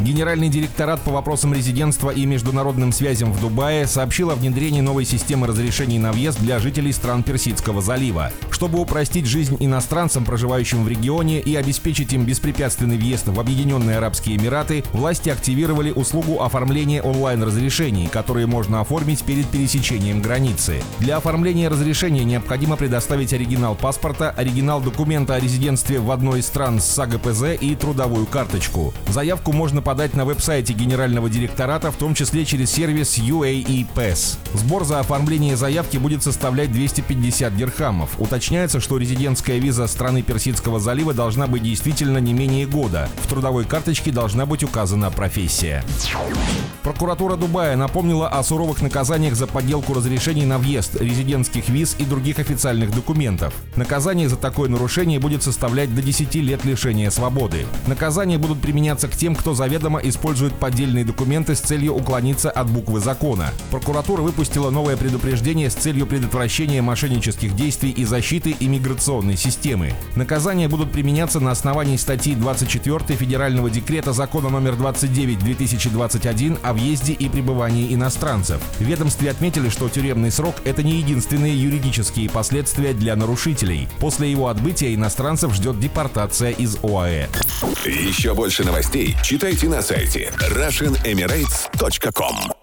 Генеральный директорат по вопросам резидентства и международным связям в Дубае сообщил о внедрении новой системы разрешений на въезд для жителей стран Персидского залива. Чтобы упростить жизнь иностранцам, проживающим в регионе, и обеспечить им беспрепятственный въезд в Объединенные Арабские Эмираты, власти активировали услугу оформления онлайн-разрешений, которые можно оформить перед пересечением границы. Для оформления разрешения необходимо предоставить оригинал паспорта, оригинал документа о резидентстве в одной из стран с САГПЗ и трудовую карточку. Заявку можно подать на веб-сайте Генерального директората, в том числе через сервис UAE Pass. Сбор за оформление заявки будет составлять 250 дирхамов. Уточняется, что резидентская виза страны Персидского залива должна быть действительно не менее года. В трудовой карточке должна быть указана профессия. Прокуратура Дубая напомнила о суровых наказаниях за подделку разрешений на въезд, резидентских виз и других официальных документов. Наказание за такое нарушение будет составлять до 10 лет лишения свободы. Наказания будут применяться к тем, кто заведомо заведомо используют поддельные документы с целью уклониться от буквы закона. Прокуратура выпустила новое предупреждение с целью предотвращения мошеннических действий и защиты иммиграционной системы. Наказания будут применяться на основании статьи 24 Федерального декрета закона номер 29-2021 о въезде и пребывании иностранцев. В ведомстве отметили, что тюремный срок – это не единственные юридические последствия для нарушителей. После его отбытия иностранцев ждет депортация из ОАЭ. Еще больше новостей читайте на сайте RussianEmirates.com